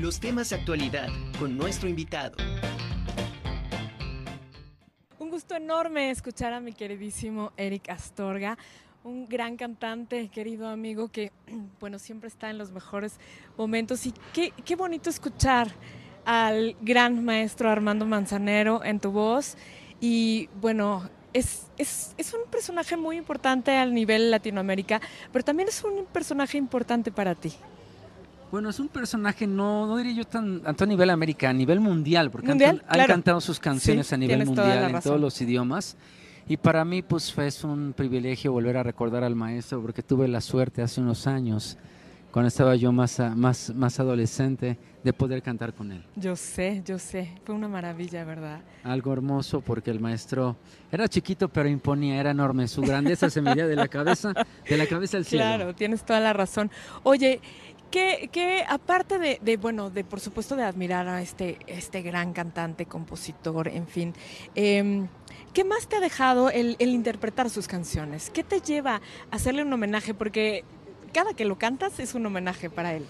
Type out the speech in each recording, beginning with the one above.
Los temas de actualidad con nuestro invitado. Un gusto enorme escuchar a mi queridísimo Eric Astorga, un gran cantante, querido amigo que, bueno, siempre está en los mejores momentos y qué, bonito escuchar al gran maestro Armando Manzanero en tu voz y bueno, es, es, es, un personaje muy importante al nivel Latinoamérica, pero también es un personaje importante para ti. Bueno, es un personaje, no, no diría yo tan, tanto a nivel América, a nivel mundial, porque ¿Mundial? han, han cantado sus canciones sí, a nivel mundial en todos los idiomas. Y para mí, pues fue un privilegio volver a recordar al maestro, porque tuve la suerte hace unos años, cuando estaba yo más, más, más adolescente, de poder cantar con él. Yo sé, yo sé, fue una maravilla, ¿verdad? Algo hermoso porque el maestro era chiquito pero imponía, era enorme, su grandeza se medía de la cabeza, de la cabeza al cielo. Claro, tienes toda la razón. Oye, que, que aparte de, de, bueno, de por supuesto de admirar a este, este gran cantante, compositor, en fin, eh, ¿qué más te ha dejado el, interpretar sus canciones? ¿Qué te lleva a hacerle un homenaje? Porque cada que lo cantas es un homenaje para él.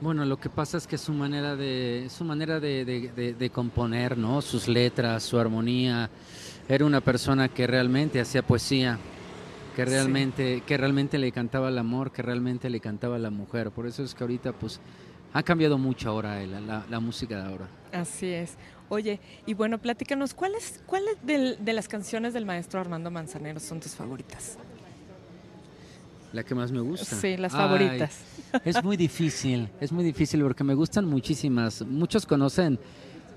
Bueno, lo que pasa es que su manera de, su manera de, de, componer, ¿no? Sus letras, su armonía. Era una persona que realmente hacía poesía, que realmente, sí. que realmente le cantaba el amor, que realmente le cantaba la mujer. Por eso es que ahorita, pues, ha cambiado mucho ahora la, la, la música de ahora. Así es. Oye, y bueno, platícanos, ¿cuáles, cuáles de, de las canciones del maestro Armando Manzanero son tus favoritas? La que más me gusta. Sí, las favoritas. Ay, es muy difícil, es muy difícil porque me gustan muchísimas. Muchos conocen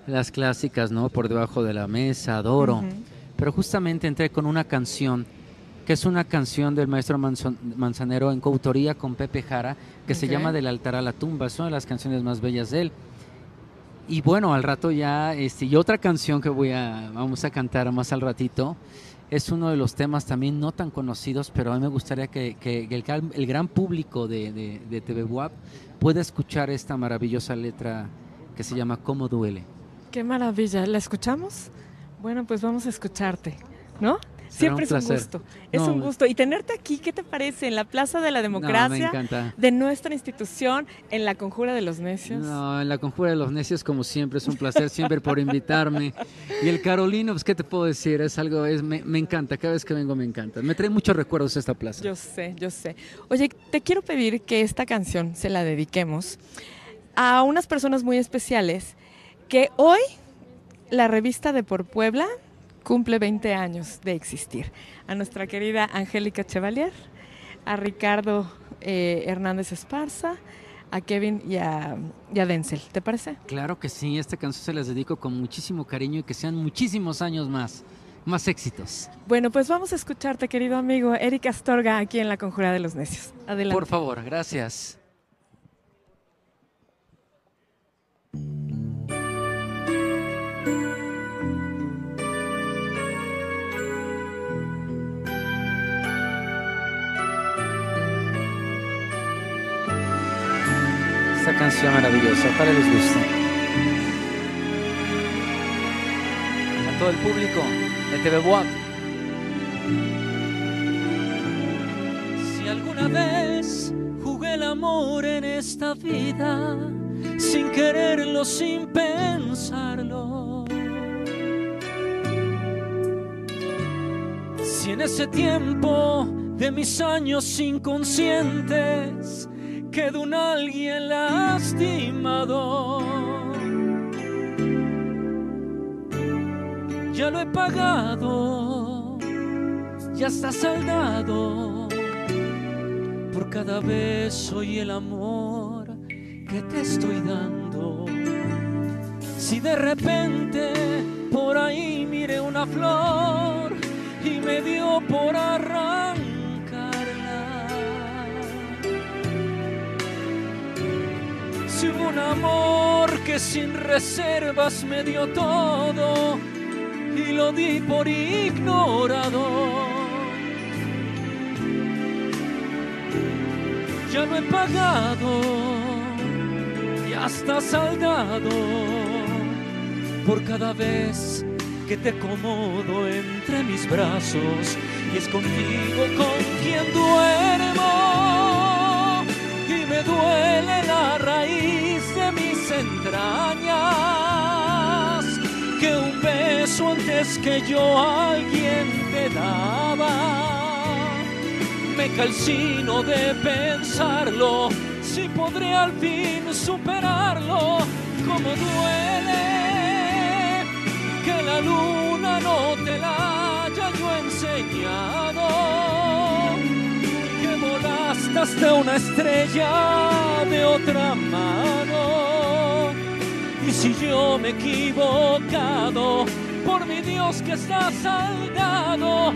las clásicas, ¿no? Por debajo de la mesa, adoro. Uh -huh. Pero justamente entré con una canción que es una canción del maestro Manzanero en coautoría con Pepe Jara, que okay. se llama Del altar a la tumba. Es una de las canciones más bellas de él. Y bueno, al rato ya, este, y otra canción que voy a, vamos a cantar más al ratito, es uno de los temas también no tan conocidos, pero a mí me gustaría que, que el, el, gran público de, de, de TV WAP pueda escuchar esta maravillosa letra que se llama Cómo duele. Qué maravilla, ¿la escuchamos? Bueno, pues vamos a escucharte, ¿no? Siempre un es un gusto. Es no, un gusto. Y tenerte aquí, ¿qué te parece? En la Plaza de la Democracia no, de nuestra institución, en la Conjura de los Necios. No, en la Conjura de los Necios, como siempre, es un placer siempre por invitarme. Y el Carolino, pues, ¿qué te puedo decir? Es algo, es, me, me, encanta. Cada vez que vengo me encanta. Me trae muchos recuerdos esta plaza. Yo sé, yo sé. Oye, te quiero pedir que esta canción se la dediquemos a unas personas muy especiales que hoy la revista de Por Puebla cumple 20 años de existir. A nuestra querida Angélica Chevalier, a Ricardo eh, Hernández Esparza, a Kevin y a, y a, Denzel. ¿Te parece? Claro que sí, esta canción se las dedico con muchísimo cariño y que sean muchísimos años más. Más éxitos. Bueno, pues vamos a escucharte, querido amigo Eric Astorga, aquí en La Conjura de los Necios. Adelante. Por favor, gracias. Canción maravillosa. Ojalá les guste. A todo el público de TV Boab. Si alguna vez jugué el amor en esta vida, sin quererlo, sin pensarlo. Si en ese tiempo de mis años inconscientes quedó un alguien lastimado. Ya lo he pagado, ya está saldado. Por cada beso y el amor que te estoy dando. Si de repente por ahí miré una flor y me dio por arrancar Un amor que sin reservas me dio todo y lo di por ignorado. Ya lo he pagado, ya está saldado por cada vez que te acomodo entre mis brazos y es contigo con quien duermo y me raíz mis entrañas, que un beso antes que yo alguien te daba. Me calcino de pensarlo, si podré al fin superarlo, como duele que la luna no te la haya yo enseñado hasta una estrella de otra mano. Si yo me he equivocado, por mi Dios que está saldado,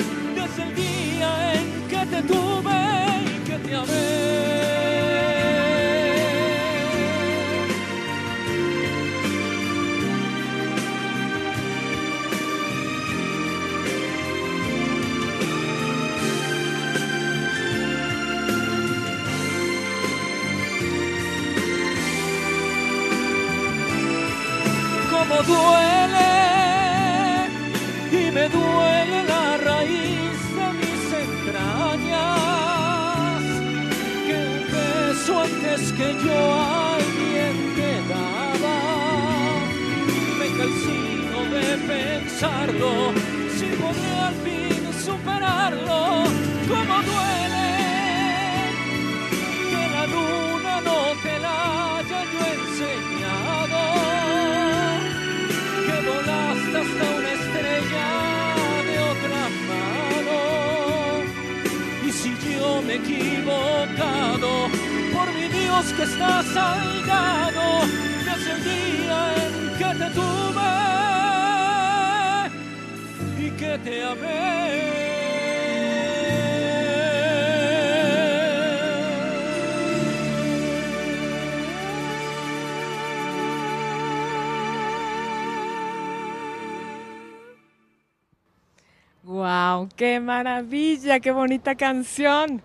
duele y me duele la raíz de mis entrañas que un beso antes que yo a alguien te daba me calcino de pensarlo si podré al fin superarlo como duele equivocado, por mi Dios que está salgado desde el día en que te tuve y que te amé. ¡Wow! ¡Qué maravilla! ¡Qué bonita canción!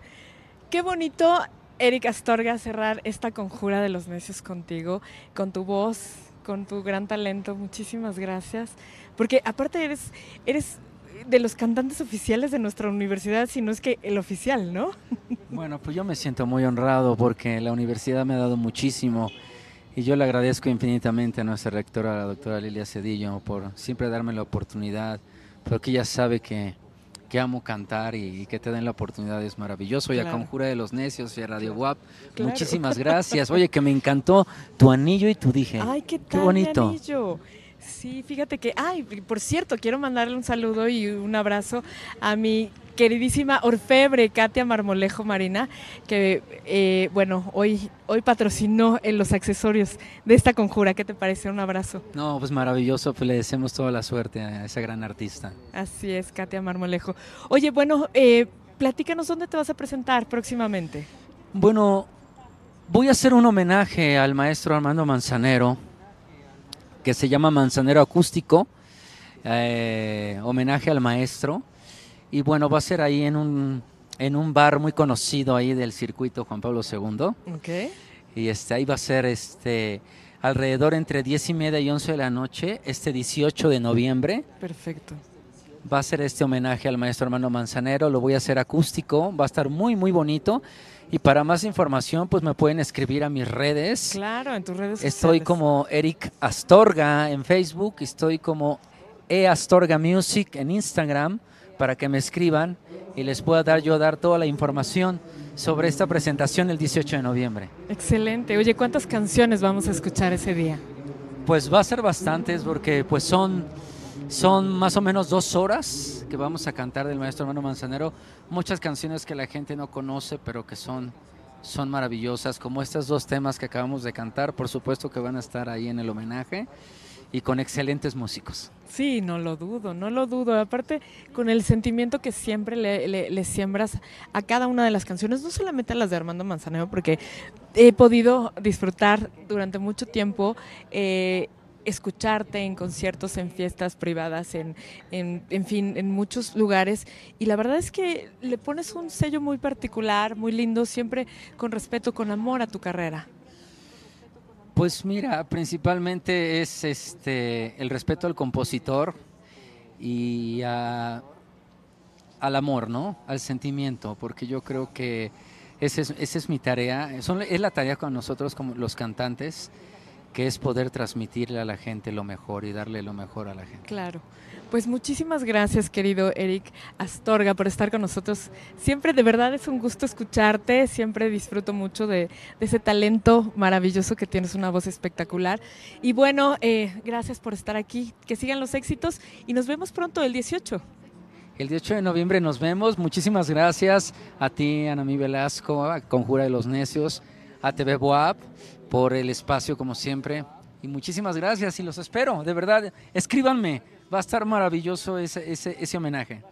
Qué bonito, Eric Astorga, cerrar esta conjura de los necios contigo, con tu voz, con tu gran talento. Muchísimas gracias. Porque aparte eres, de los cantantes oficiales de nuestra universidad, si no es que el oficial, ¿no? Bueno, pues yo me siento muy honrado porque la universidad me ha dado muchísimo y yo le agradezco infinitamente a nuestra rectora, la doctora Lilia Cedillo, por siempre darme la oportunidad porque ella sabe que, amo cantar y, que te den la oportunidad es maravilloso. Y a Conjura de los Necios y a Radio WAP, muchísimas gracias. Oye, que me encantó tu anillo y tu dije. Ay, qué, qué bonito. anillo. Sí, fíjate que, ay, por cierto, quiero mandarle un saludo y un abrazo a mi queridísima orfebre Katia Marmolejo Marina, que eh, bueno, hoy, hoy patrocinó en los accesorios de esta conjura. ¿Qué te parece? Un abrazo. No, pues maravilloso, pues le deseamos toda la suerte a esa gran artista. Así es, Katia Marmolejo. Oye, bueno, eh, platícanos dónde te vas a presentar próximamente. Bueno, voy a hacer un homenaje al maestro Armando Manzanero, que se llama Manzanero Acústico, eh, homenaje al maestro. Y bueno, va a ser ahí en un, en un bar muy conocido ahí del circuito Juan Pablo II. Okay. Y este, ahí va a ser este, alrededor entre 10 y media y 11 de la noche, este 18 de noviembre. Perfecto. Va a ser este homenaje al maestro hermano Manzanero, lo voy a hacer acústico, va a estar muy, muy bonito. Y para más información, pues me pueden escribir a mis redes. Claro, en tus redes Estoy como Eric Astorga en Facebook, estoy como E Astorga Music en Instagram para que me escriban y les pueda dar yo dar toda la información sobre esta presentación el 18 de noviembre. Excelente. Oye, ¿cuántas canciones vamos a escuchar ese día? Pues va a ser bastantes porque pues son, son más o menos dos horas que vamos a cantar del maestro hermano Manzanero. Muchas canciones que la gente no conoce pero que son, son maravillosas, como estos dos temas que acabamos de cantar, por supuesto que van a estar ahí en el homenaje y con excelentes músicos. Sí, no lo dudo, no lo dudo. Aparte, con el sentimiento que siempre le, siembras a cada una de las canciones, no solamente a las de Armando Manzanero, porque he podido disfrutar durante mucho tiempo. Eh, escucharte en conciertos, en fiestas privadas, en, en, fin, en muchos lugares. Y la verdad es que le pones un sello muy particular, muy lindo, siempre con respeto, con amor a tu carrera. Pues mira, principalmente es este el respeto al compositor y al amor, ¿no? Al sentimiento, porque yo creo que esa es, es mi tarea, es la tarea con nosotros como los cantantes, que es poder transmitirle a la gente lo mejor y darle lo mejor a la gente. Claro. Pues muchísimas gracias, querido Eric Astorga, por estar con nosotros. Siempre, de verdad, es un gusto escucharte. Siempre disfruto mucho de, ese talento maravilloso que tienes, una voz espectacular. Y bueno, eh, gracias por estar aquí. Que sigan los éxitos y nos vemos pronto el 18. El 18 de noviembre nos vemos. Muchísimas gracias a ti, Anamí Velasco, a Conjura de los Necios, a TV Boab, por el espacio, como siempre. Y muchísimas gracias y los espero, de verdad. Escríbanme, va a estar maravilloso ese, ese, ese homenaje.